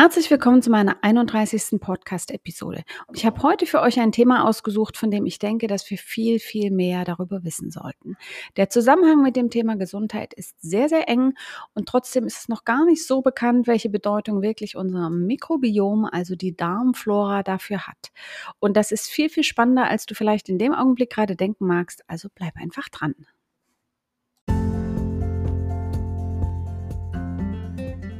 Herzlich willkommen zu meiner 31. Podcast-Episode. Ich habe heute für euch ein Thema ausgesucht, von dem ich denke, dass wir viel, viel mehr darüber wissen sollten. Der Zusammenhang mit dem Thema Gesundheit ist sehr, sehr eng und trotzdem ist es noch gar nicht so bekannt, welche Bedeutung wirklich unser Mikrobiom, also die Darmflora, dafür hat. Und das ist viel, viel spannender, als du vielleicht in dem Augenblick gerade denken magst. Also bleib einfach dran.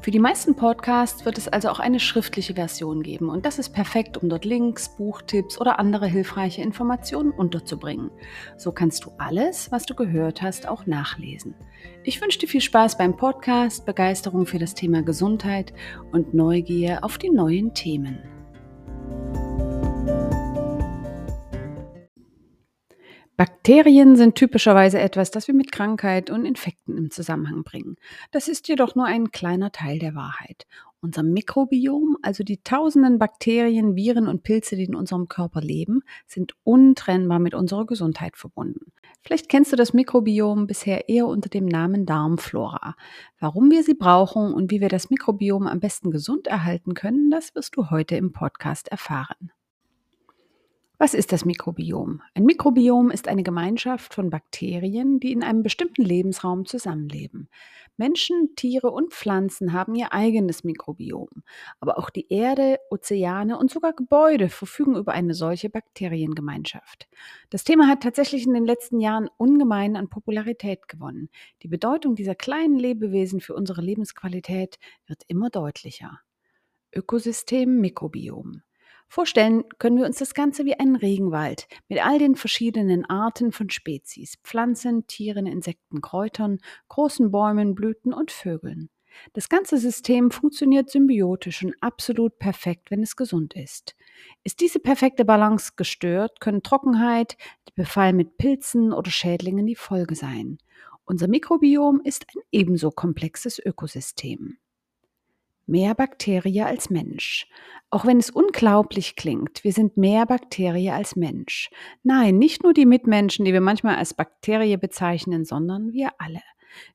Für die meisten Podcasts wird es also auch eine schriftliche Version geben und das ist perfekt, um dort Links, Buchtipps oder andere hilfreiche Informationen unterzubringen. So kannst du alles, was du gehört hast, auch nachlesen. Ich wünsche dir viel Spaß beim Podcast, Begeisterung für das Thema Gesundheit und Neugier auf die neuen Themen. Bakterien sind typischerweise etwas, das wir mit Krankheit und Infekten im Zusammenhang bringen. Das ist jedoch nur ein kleiner Teil der Wahrheit. Unser Mikrobiom, also die tausenden Bakterien, Viren und Pilze, die in unserem Körper leben, sind untrennbar mit unserer Gesundheit verbunden. Vielleicht kennst du das Mikrobiom bisher eher unter dem Namen Darmflora. Warum wir sie brauchen und wie wir das Mikrobiom am besten gesund erhalten können, das wirst du heute im Podcast erfahren. Was ist das Mikrobiom? Ein Mikrobiom ist eine Gemeinschaft von Bakterien, die in einem bestimmten Lebensraum zusammenleben. Menschen, Tiere und Pflanzen haben ihr eigenes Mikrobiom. Aber auch die Erde, Ozeane und sogar Gebäude verfügen über eine solche Bakteriengemeinschaft. Das Thema hat tatsächlich in den letzten Jahren ungemein an Popularität gewonnen. Die Bedeutung dieser kleinen Lebewesen für unsere Lebensqualität wird immer deutlicher. Ökosystem Mikrobiom. Vorstellen können wir uns das Ganze wie einen Regenwald mit all den verschiedenen Arten von Spezies, Pflanzen, Tieren, Insekten, Kräutern, großen Bäumen, Blüten und Vögeln. Das ganze System funktioniert symbiotisch und absolut perfekt, wenn es gesund ist. Ist diese perfekte Balance gestört, können Trockenheit, Befall mit Pilzen oder Schädlingen die Folge sein. Unser Mikrobiom ist ein ebenso komplexes Ökosystem mehr Bakterie als Mensch. Auch wenn es unglaublich klingt, wir sind mehr Bakterie als Mensch. Nein, nicht nur die Mitmenschen, die wir manchmal als Bakterie bezeichnen, sondern wir alle.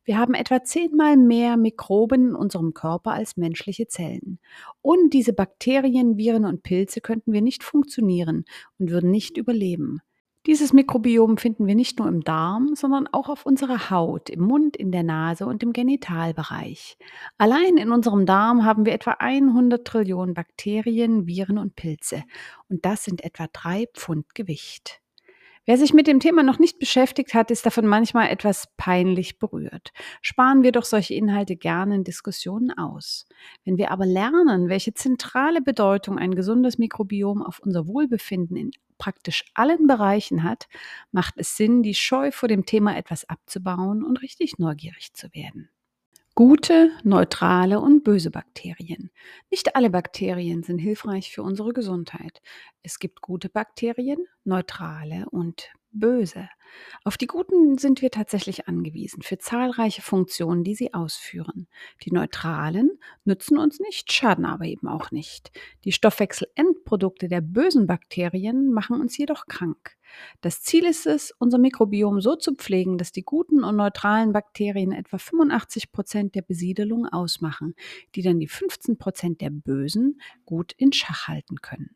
Wir haben etwa zehnmal mehr Mikroben in unserem Körper als menschliche Zellen. Ohne diese Bakterien, Viren und Pilze könnten wir nicht funktionieren und würden nicht überleben. Dieses Mikrobiom finden wir nicht nur im Darm, sondern auch auf unserer Haut, im Mund, in der Nase und im Genitalbereich. Allein in unserem Darm haben wir etwa 100 Trillionen Bakterien, Viren und Pilze. Und das sind etwa drei Pfund Gewicht. Wer sich mit dem Thema noch nicht beschäftigt hat, ist davon manchmal etwas peinlich berührt. Sparen wir doch solche Inhalte gerne in Diskussionen aus. Wenn wir aber lernen, welche zentrale Bedeutung ein gesundes Mikrobiom auf unser Wohlbefinden in praktisch allen Bereichen hat, macht es Sinn, die Scheu vor dem Thema etwas abzubauen und richtig neugierig zu werden. Gute, neutrale und böse Bakterien. Nicht alle Bakterien sind hilfreich für unsere Gesundheit. Es gibt gute Bakterien, neutrale und böse. Auf die guten sind wir tatsächlich angewiesen für zahlreiche Funktionen, die sie ausführen. Die neutralen nützen uns nicht, schaden aber eben auch nicht. Die Stoffwechselendprodukte der bösen Bakterien machen uns jedoch krank. Das Ziel ist es, unser Mikrobiom so zu pflegen, dass die guten und neutralen Bakterien etwa 85 Prozent der Besiedelung ausmachen, die dann die 15 Prozent der bösen gut in Schach halten können.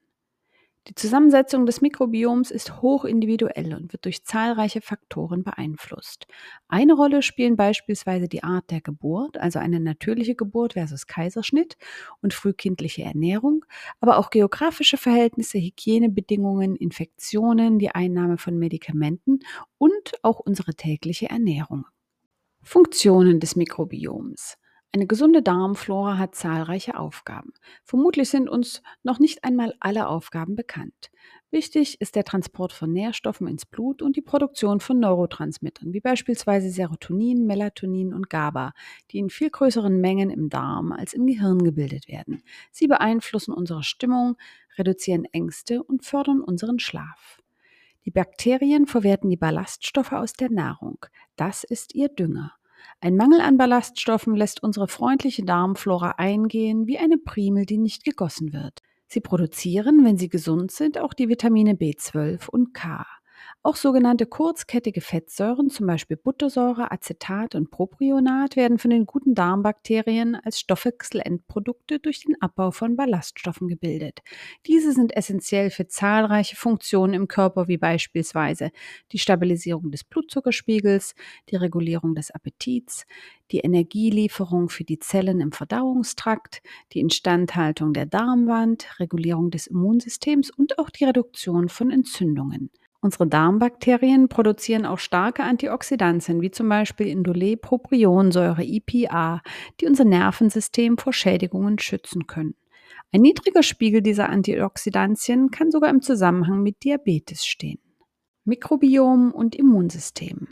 Die Zusammensetzung des Mikrobioms ist hochindividuell und wird durch zahlreiche Faktoren beeinflusst. Eine Rolle spielen beispielsweise die Art der Geburt, also eine natürliche Geburt versus Kaiserschnitt und frühkindliche Ernährung, aber auch geografische Verhältnisse, Hygienebedingungen, Infektionen, die Einnahme von Medikamenten und auch unsere tägliche Ernährung. Funktionen des Mikrobioms. Eine gesunde Darmflora hat zahlreiche Aufgaben. Vermutlich sind uns noch nicht einmal alle Aufgaben bekannt. Wichtig ist der Transport von Nährstoffen ins Blut und die Produktion von Neurotransmittern, wie beispielsweise Serotonin, Melatonin und GABA, die in viel größeren Mengen im Darm als im Gehirn gebildet werden. Sie beeinflussen unsere Stimmung, reduzieren Ängste und fördern unseren Schlaf. Die Bakterien verwerten die Ballaststoffe aus der Nahrung. Das ist ihr Dünger. Ein Mangel an Ballaststoffen lässt unsere freundliche Darmflora eingehen wie eine Primel, die nicht gegossen wird. Sie produzieren, wenn sie gesund sind, auch die Vitamine B12 und K. Auch sogenannte kurzkettige Fettsäuren, zum Beispiel Buttersäure, Acetat und Propionat, werden von den guten Darmbakterien als Stoffwechselendprodukte durch den Abbau von Ballaststoffen gebildet. Diese sind essentiell für zahlreiche Funktionen im Körper, wie beispielsweise die Stabilisierung des Blutzuckerspiegels, die Regulierung des Appetits, die Energielieferung für die Zellen im Verdauungstrakt, die Instandhaltung der Darmwand, Regulierung des Immunsystems und auch die Reduktion von Entzündungen. Unsere Darmbakterien produzieren auch starke Antioxidantien, wie zum Beispiel Indole-Propionsäure IPA, die unser Nervensystem vor Schädigungen schützen können. Ein niedriger Spiegel dieser Antioxidantien kann sogar im Zusammenhang mit Diabetes stehen. Mikrobiom und Immunsystem.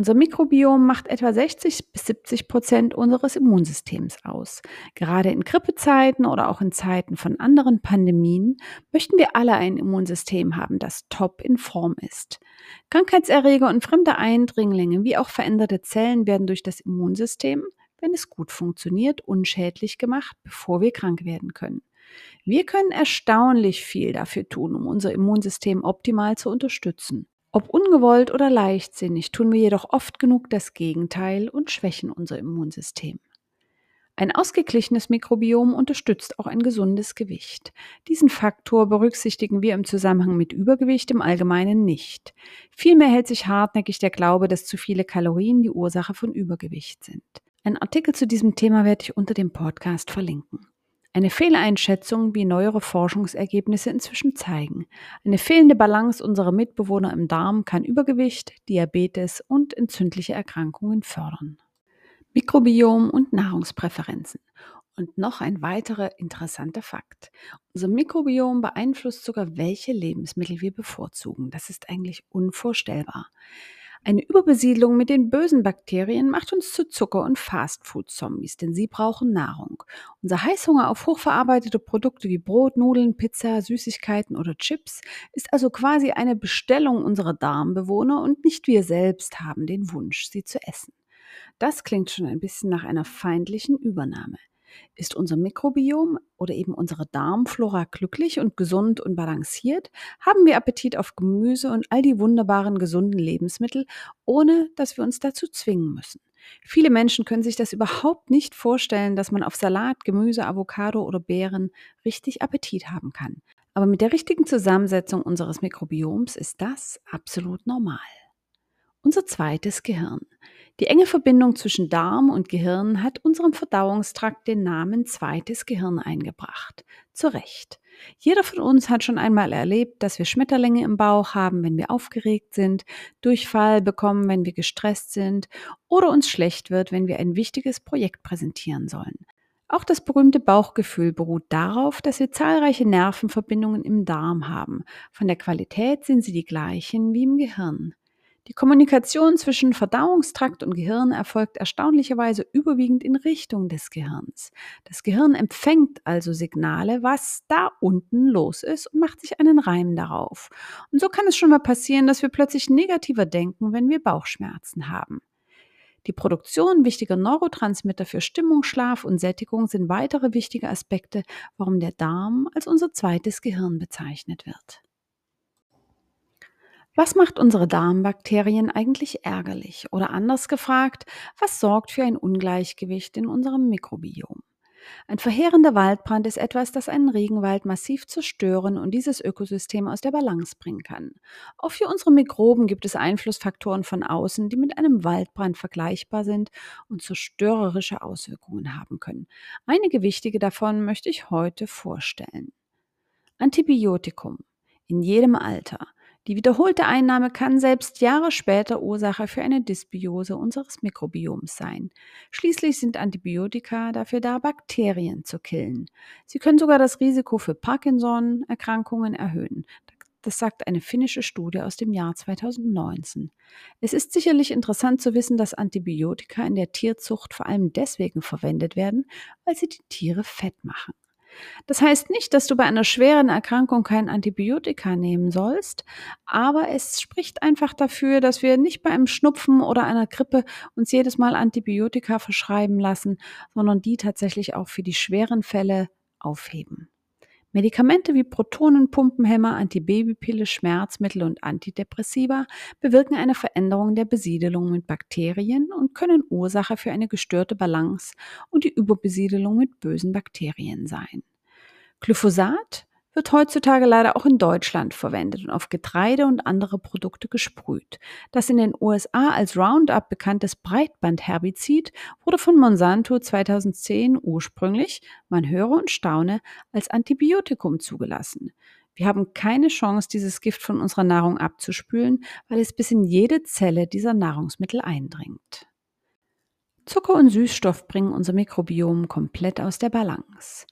Unser Mikrobiom macht etwa 60 bis 70 Prozent unseres Immunsystems aus. Gerade in Grippezeiten oder auch in Zeiten von anderen Pandemien möchten wir alle ein Immunsystem haben, das top in Form ist. Krankheitserreger und fremde Eindringlinge wie auch veränderte Zellen werden durch das Immunsystem, wenn es gut funktioniert, unschädlich gemacht, bevor wir krank werden können. Wir können erstaunlich viel dafür tun, um unser Immunsystem optimal zu unterstützen. Ob ungewollt oder leichtsinnig, tun wir jedoch oft genug das Gegenteil und schwächen unser Immunsystem. Ein ausgeglichenes Mikrobiom unterstützt auch ein gesundes Gewicht. Diesen Faktor berücksichtigen wir im Zusammenhang mit Übergewicht im Allgemeinen nicht. Vielmehr hält sich hartnäckig der Glaube, dass zu viele Kalorien die Ursache von Übergewicht sind. Ein Artikel zu diesem Thema werde ich unter dem Podcast verlinken. Eine Fehleinschätzung, wie neuere Forschungsergebnisse inzwischen zeigen. Eine fehlende Balance unserer Mitbewohner im Darm kann Übergewicht, Diabetes und entzündliche Erkrankungen fördern. Mikrobiom und Nahrungspräferenzen. Und noch ein weiterer interessanter Fakt. Unser Mikrobiom beeinflusst sogar, welche Lebensmittel wir bevorzugen. Das ist eigentlich unvorstellbar. Eine Überbesiedlung mit den bösen Bakterien macht uns zu Zucker- und Fastfood-Zombies, denn sie brauchen Nahrung. Unser Heißhunger auf hochverarbeitete Produkte wie Brot, Nudeln, Pizza, Süßigkeiten oder Chips ist also quasi eine Bestellung unserer Darmbewohner und nicht wir selbst haben den Wunsch, sie zu essen. Das klingt schon ein bisschen nach einer feindlichen Übernahme. Ist unser Mikrobiom oder eben unsere Darmflora glücklich und gesund und balanciert, haben wir Appetit auf Gemüse und all die wunderbaren gesunden Lebensmittel, ohne dass wir uns dazu zwingen müssen. Viele Menschen können sich das überhaupt nicht vorstellen, dass man auf Salat, Gemüse, Avocado oder Beeren richtig Appetit haben kann. Aber mit der richtigen Zusammensetzung unseres Mikrobioms ist das absolut normal. Unser zweites Gehirn. Die enge Verbindung zwischen Darm und Gehirn hat unserem Verdauungstrakt den Namen zweites Gehirn eingebracht. Zu Recht. Jeder von uns hat schon einmal erlebt, dass wir Schmetterlinge im Bauch haben, wenn wir aufgeregt sind, Durchfall bekommen, wenn wir gestresst sind oder uns schlecht wird, wenn wir ein wichtiges Projekt präsentieren sollen. Auch das berühmte Bauchgefühl beruht darauf, dass wir zahlreiche Nervenverbindungen im Darm haben. Von der Qualität sind sie die gleichen wie im Gehirn. Die Kommunikation zwischen Verdauungstrakt und Gehirn erfolgt erstaunlicherweise überwiegend in Richtung des Gehirns. Das Gehirn empfängt also Signale, was da unten los ist und macht sich einen Reim darauf. Und so kann es schon mal passieren, dass wir plötzlich negativer denken, wenn wir Bauchschmerzen haben. Die Produktion wichtiger Neurotransmitter für Stimmung, Schlaf und Sättigung sind weitere wichtige Aspekte, warum der Darm als unser zweites Gehirn bezeichnet wird. Was macht unsere Darmbakterien eigentlich ärgerlich? Oder anders gefragt, was sorgt für ein Ungleichgewicht in unserem Mikrobiom? Ein verheerender Waldbrand ist etwas, das einen Regenwald massiv zerstören und dieses Ökosystem aus der Balance bringen kann. Auch für unsere Mikroben gibt es Einflussfaktoren von außen, die mit einem Waldbrand vergleichbar sind und zerstörerische Auswirkungen haben können. Einige wichtige davon möchte ich heute vorstellen. Antibiotikum in jedem Alter Die wiederholte Einnahme kann selbst Jahre später Ursache für eine Dysbiose unseres Mikrobioms sein. Schließlich sind Antibiotika dafür da, Bakterien zu killen. Sie können sogar das Risiko für Parkinson-Erkrankungen erhöhen. Das sagt eine finnische Studie aus dem Jahr 2019. Es ist sicherlich interessant zu wissen, dass Antibiotika in der Tierzucht vor allem deswegen verwendet werden, weil sie die Tiere fett machen. Das heißt nicht, dass du bei einer schweren Erkrankung kein Antibiotika nehmen sollst, aber es spricht einfach dafür, dass wir nicht bei einem Schnupfen oder einer Grippe uns jedes Mal Antibiotika verschreiben lassen, sondern die tatsächlich auch für die schweren Fälle aufheben. Medikamente wie Protonenpumpenhämmer, Antibabypille, Schmerzmittel und Antidepressiva bewirken eine Veränderung der Besiedelung mit Bakterien und können Ursache für eine gestörte Balance und die Überbesiedelung mit bösen Bakterien sein. Glyphosat wird heutzutage leider auch in Deutschland verwendet und auf Getreide und andere Produkte gesprüht. Das in den USA als Roundup bekanntes Breitbandherbizid wurde von Monsanto 2010 ursprünglich, man höre und staune, als Antibiotikum zugelassen. Wir haben keine Chance, dieses Gift von unserer Nahrung abzuspülen, weil es bis in jede Zelle dieser Nahrungsmittel eindringt. Zucker und Süßstoff bringen unser Mikrobiom komplett aus der Balance.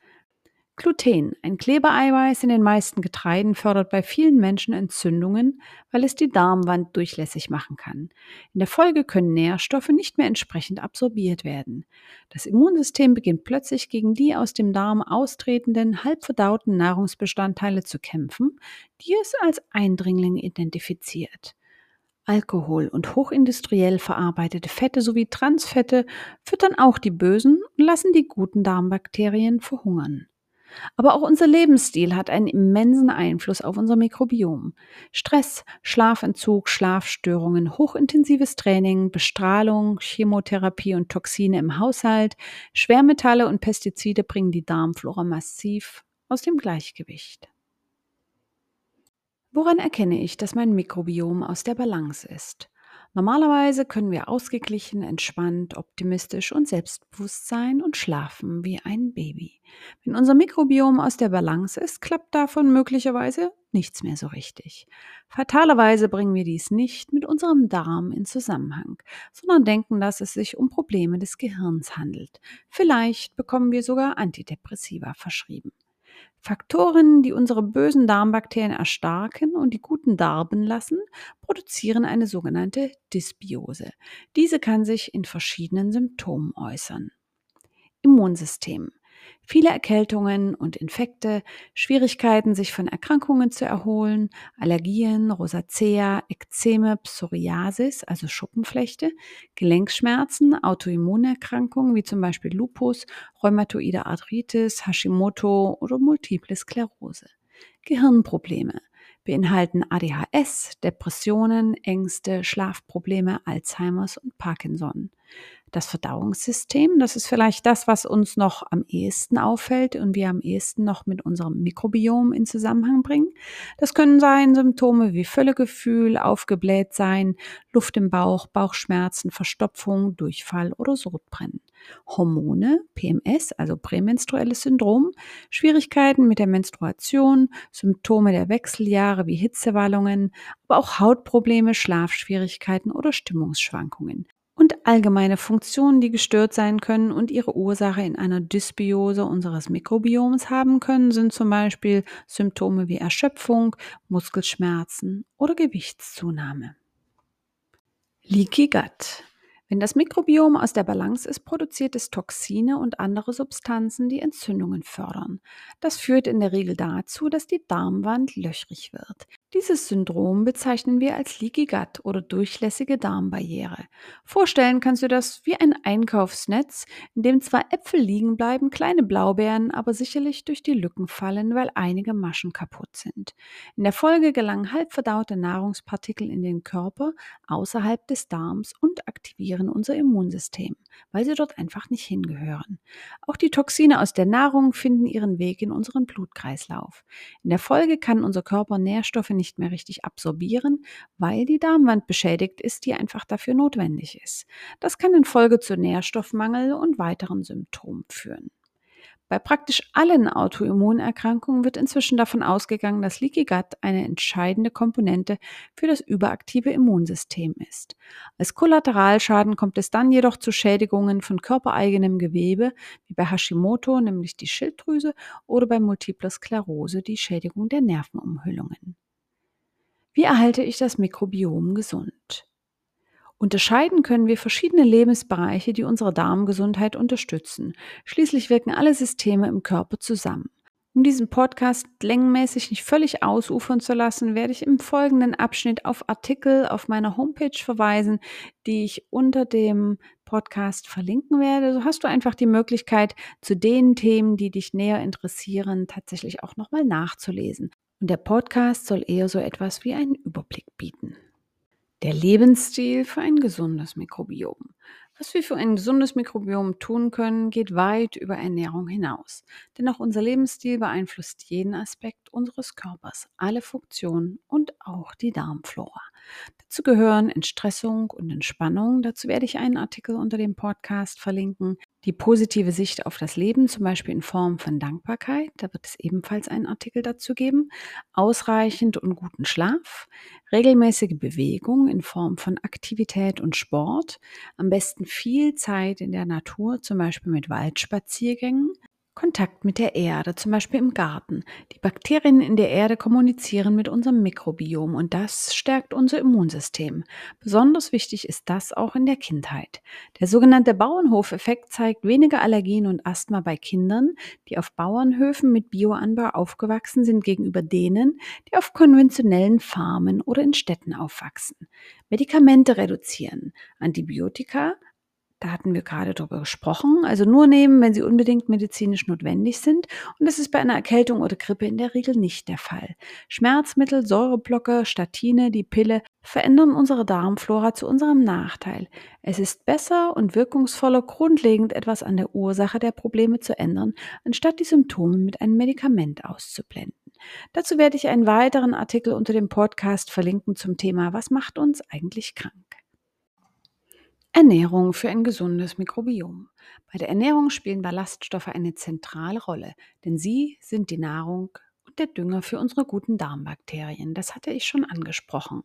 Gluten, ein Klebereiweiß in den meisten Getreiden, fördert bei vielen Menschen Entzündungen, weil es die Darmwand durchlässig machen kann. In der Folge können Nährstoffe nicht mehr entsprechend absorbiert werden. Das Immunsystem beginnt plötzlich gegen die aus dem Darm austretenden, halbverdauten Nahrungsbestandteile zu kämpfen, die es als Eindringlinge identifiziert. Alkohol und hochindustriell verarbeitete Fette sowie Transfette füttern auch die bösen und lassen die guten Darmbakterien verhungern. Aber auch unser Lebensstil hat einen immensen Einfluss auf unser Mikrobiom. Stress, Schlafentzug, Schlafstörungen, hochintensives Training, Bestrahlung, Chemotherapie und Toxine im Haushalt, Schwermetalle und Pestizide bringen die Darmflora massiv aus dem Gleichgewicht. Woran erkenne ich, dass mein Mikrobiom aus der Balance ist? Normalerweise können wir ausgeglichen, entspannt, optimistisch und selbstbewusst sein und schlafen wie ein Baby. Wenn unser Mikrobiom aus der Balance ist, klappt davon möglicherweise nichts mehr so richtig. Fatalerweise bringen wir dies nicht mit unserem Darm in Zusammenhang, sondern denken, dass es sich um Probleme des Gehirns handelt. Vielleicht bekommen wir sogar Antidepressiva verschrieben. Faktoren, die unsere bösen Darmbakterien erstarken und die guten darben lassen, produzieren eine sogenannte Dysbiose. Diese kann sich in verschiedenen Symptomen äußern. Immunsystem. Viele Erkältungen und Infekte, Schwierigkeiten, sich von Erkrankungen zu erholen, Allergien, Rosacea, Ekzeme, Psoriasis, also Schuppenflechte, Gelenkschmerzen, Autoimmunerkrankungen wie zum Beispiel Lupus, Rheumatoide Arthritis, Hashimoto oder Multiple Sklerose. Gehirnprobleme beinhalten ADHS, Depressionen, Ängste, Schlafprobleme, Alzheimers und Parkinson das Verdauungssystem. Das ist vielleicht das, was uns noch am ehesten auffällt und wir am ehesten noch mit unserem Mikrobiom in Zusammenhang bringen. Das können sein Symptome wie Völlegefühl, aufgebläht sein, Luft im Bauch, Bauchschmerzen, Verstopfung, Durchfall oder Sodbrennen. Hormone, PMS, also prämenstruelles Syndrom, Schwierigkeiten mit der Menstruation, Symptome der Wechseljahre wie Hitzewallungen, aber auch Hautprobleme, Schlafschwierigkeiten oder Stimmungsschwankungen und allgemeine Funktionen, die gestört sein können und ihre Ursache in einer Dysbiose unseres Mikrobioms haben können, sind zum Beispiel Symptome wie Erschöpfung, Muskelschmerzen oder Gewichtszunahme. Leaky Gut. Wenn das Mikrobiom aus der Balance ist, produziert es Toxine und andere Substanzen, die Entzündungen fördern. Das führt in der Regel dazu, dass die Darmwand löchrig wird. Dieses Syndrom bezeichnen wir als Leaky Gut oder durchlässige Darmbarriere. Vorstellen kannst du das wie ein Einkaufsnetz, in dem zwar Äpfel liegen bleiben, kleine Blaubeeren aber sicherlich durch die Lücken fallen, weil einige Maschen kaputt sind. In der Folge gelangen halbverdaute Nahrungspartikel in den Körper außerhalb des Darms und aktivieren unser Immunsystem, weil sie dort einfach nicht hingehören. Auch die Toxine aus der Nahrung finden ihren Weg in unseren Blutkreislauf. In der Folge kann unser Körper Nährstoffe nicht mehr richtig absorbieren, weil die Darmwand beschädigt ist, die einfach dafür notwendig ist. Das kann in Folge zu Nährstoffmangel und weiteren Symptomen führen. Bei praktisch allen Autoimmunerkrankungen wird inzwischen davon ausgegangen, dass Leaky Gut eine entscheidende Komponente für das überaktive Immunsystem ist. Als Kollateralschaden kommt es dann jedoch zu Schädigungen von körpereigenem Gewebe, wie bei Hashimoto, nämlich die Schilddrüse, oder bei Multipler Sklerose, die Schädigung der Nervenumhüllungen. Wie erhalte ich das Mikrobiom gesund? Unterscheiden können wir verschiedene Lebensbereiche, die unsere Darmgesundheit unterstützen. Schließlich wirken alle Systeme im Körper zusammen. Um diesen Podcast längenmäßig nicht völlig ausufern zu lassen, werde ich im folgenden Abschnitt auf Artikel auf meiner Homepage verweisen, die ich unter dem Podcast verlinken werde. So hast du einfach die Möglichkeit, zu den Themen, die dich näher interessieren, tatsächlich auch nochmal nachzulesen. Und der Podcast soll eher so etwas wie einen Überblick bieten. Der Lebensstil für ein gesundes Mikrobiom. Was wir für ein gesundes Mikrobiom tun können, geht weit über Ernährung hinaus. Denn auch unser Lebensstil beeinflusst jeden Aspekt unseres Körpers, alle Funktionen und auch die Darmflora. Dazu gehören Entstressung und Entspannung. Dazu werde ich einen Artikel unter dem Podcast verlinken. Die positive Sicht auf das Leben, zum Beispiel in Form von Dankbarkeit, da wird es ebenfalls einen Artikel dazu geben. Ausreichend und guten Schlaf, regelmäßige Bewegung in Form von Aktivität und Sport, am besten viel Zeit in der Natur, zum Beispiel mit Waldspaziergängen, Kontakt mit der Erde, zum Beispiel im Garten. Die Bakterien in der Erde kommunizieren mit unserem Mikrobiom und das stärkt unser Immunsystem. Besonders wichtig ist das auch in der Kindheit. Der sogenannte Bauernhofeffekt zeigt weniger Allergien und Asthma bei Kindern, die auf Bauernhöfen mit Bioanbau aufgewachsen sind, gegenüber denen, die auf konventionellen Farmen oder in Städten aufwachsen. Medikamente reduzieren, Antibiotika, da hatten wir gerade drüber gesprochen. Also nur nehmen, wenn sie unbedingt medizinisch notwendig sind. Und das ist bei einer Erkältung oder Grippe in der Regel nicht der Fall. Schmerzmittel, Säureblocker, Statine, die Pille verändern unsere Darmflora zu unserem Nachteil. Es ist besser und wirkungsvoller, grundlegend etwas an der Ursache der Probleme zu ändern, anstatt die Symptome mit einem Medikament auszublenden. Dazu werde ich einen weiteren Artikel unter dem Podcast verlinken zum Thema Was macht uns eigentlich krank? Ernährung für ein gesundes Mikrobiom. Bei der Ernährung spielen Ballaststoffe eine zentrale Rolle, denn sie sind die Nahrung der Dünger für unsere guten Darmbakterien. Das hatte ich schon angesprochen.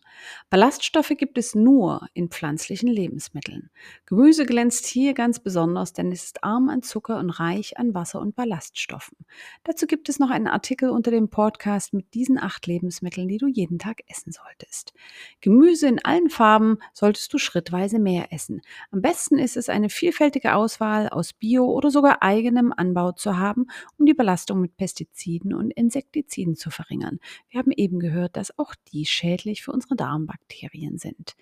Ballaststoffe gibt es nur in pflanzlichen Lebensmitteln. Gemüse glänzt hier ganz besonders, denn es ist arm an Zucker und reich an Wasser und Ballaststoffen. Dazu gibt es noch einen Artikel unter dem Podcast mit diesen acht Lebensmitteln, die du jeden Tag essen solltest. Gemüse in allen Farben solltest du schrittweise mehr essen. Am besten ist es, eine vielfältige Auswahl aus Bio- oder sogar eigenem Anbau zu haben, um die Belastung mit Pestiziden und Insektiziden Pestiziden zu verringern. Wir haben eben gehört, dass auch die schädlich für unsere Darmbakterien sind.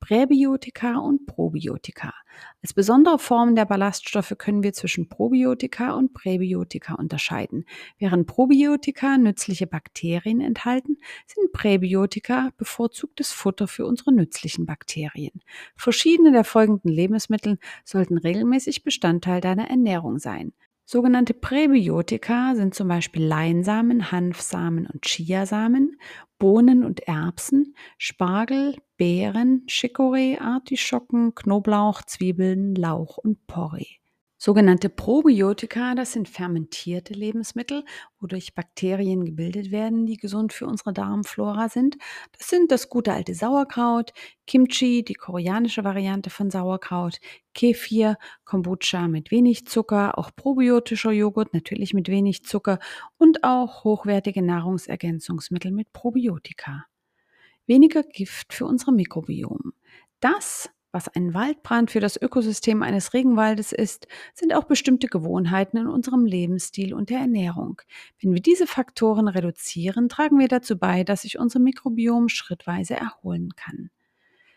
Präbiotika und Probiotika. Als besondere Formen der Ballaststoffe können wir zwischen Probiotika und Präbiotika unterscheiden. Während Probiotika nützliche Bakterien enthalten, sind Präbiotika bevorzugtes Futter für unsere nützlichen Bakterien. Verschiedene der folgenden Lebensmittel sollten regelmäßig Bestandteil deiner Ernährung sein. Sogenannte Präbiotika sind zum Beispiel Leinsamen, Hanfsamen und Chiasamen, Bohnen und Erbsen, Spargel, Beeren, Chicorée, Artischocken, Knoblauch, Zwiebeln, Lauch und Porree. Sogenannte Probiotika, das sind fermentierte Lebensmittel, wodurch Bakterien gebildet werden, die gesund für unsere Darmflora sind. Das sind das gute alte Sauerkraut, Kimchi, die koreanische Variante von Sauerkraut, Kefir, Kombucha mit wenig Zucker, auch probiotischer Joghurt natürlich mit wenig Zucker und auch hochwertige Nahrungsergänzungsmittel mit Probiotika. Weniger Gift für unsere Mikrobiom. Das was ein Waldbrand für das Ökosystem eines Regenwaldes ist, sind auch bestimmte Gewohnheiten in unserem Lebensstil und der Ernährung. Wenn wir diese Faktoren reduzieren, tragen wir dazu bei, dass sich unser Mikrobiom schrittweise erholen kann.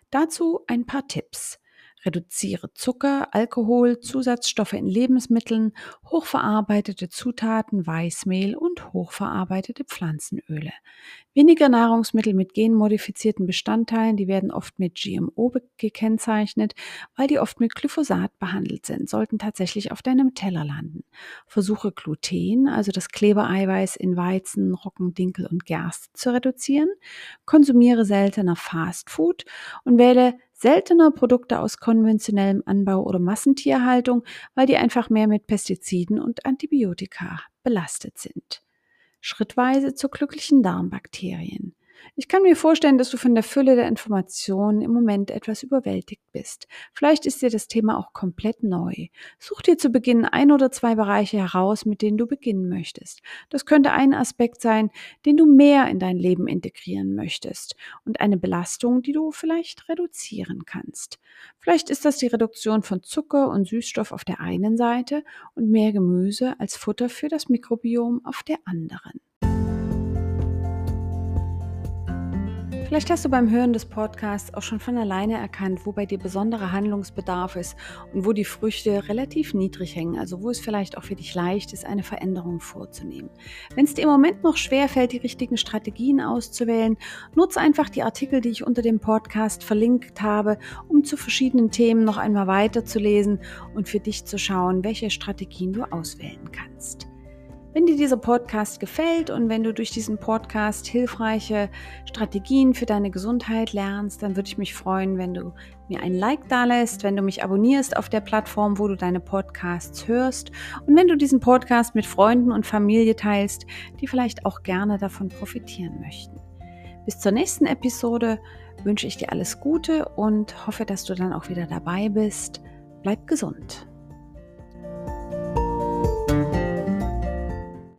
Dazu ein paar Tipps. Reduziere Zucker, Alkohol, Zusatzstoffe in Lebensmitteln, hochverarbeitete Zutaten, Weißmehl und hochverarbeitete Pflanzenöle. Weniger Nahrungsmittel mit genmodifizierten Bestandteilen, die werden oft mit GMO gekennzeichnet, weil die oft mit Glyphosat behandelt sind, sollten tatsächlich auf deinem Teller landen. Versuche Gluten, also das Klebereiweiß in Weizen, Roggen, Dinkel und Gerste zu reduzieren. Konsumiere seltener Fastfood und wähle seltener Produkte aus konventionellem Anbau oder Massentierhaltung, weil die einfach mehr mit Pestiziden und Antibiotika belastet sind. Schrittweise zu glücklichen Darmbakterien. Ich kann mir vorstellen, dass du von der Fülle der Informationen im Moment etwas überwältigt bist. Vielleicht ist dir das Thema auch komplett neu. Such dir zu Beginn ein oder zwei Bereiche heraus, mit denen du beginnen möchtest. Das könnte ein Aspekt sein, den du mehr in dein Leben integrieren möchtest und eine Belastung, die du vielleicht reduzieren kannst. Vielleicht ist das die Reduktion von Zucker und Süßstoff auf der einen Seite und mehr Gemüse als Futter für das Mikrobiom auf der anderen. Vielleicht hast du beim Hören des Podcasts auch schon von alleine erkannt, wo bei dir besonderer Handlungsbedarf ist und wo die Früchte relativ niedrig hängen, also wo es vielleicht auch für dich leicht ist, eine Veränderung vorzunehmen. Wenn es dir im Moment noch schwer fällt, die richtigen Strategien auszuwählen, nutze einfach die Artikel, die ich unter dem Podcast verlinkt habe, um zu verschiedenen Themen noch einmal weiterzulesen und für dich zu schauen, welche Strategien du auswählen kannst. Wenn dir dieser Podcast gefällt und wenn du durch diesen Podcast hilfreiche Strategien für deine Gesundheit lernst, dann würde ich mich freuen, wenn du mir ein Like da lässt, wenn du mich abonnierst auf der Plattform, wo du deine Podcasts hörst und wenn du diesen Podcast mit Freunden und Familie teilst, die vielleicht auch gerne davon profitieren möchten. Bis zur nächsten Episode wünsche ich dir alles Gute und hoffe, dass du dann auch wieder dabei bist. Bleib gesund.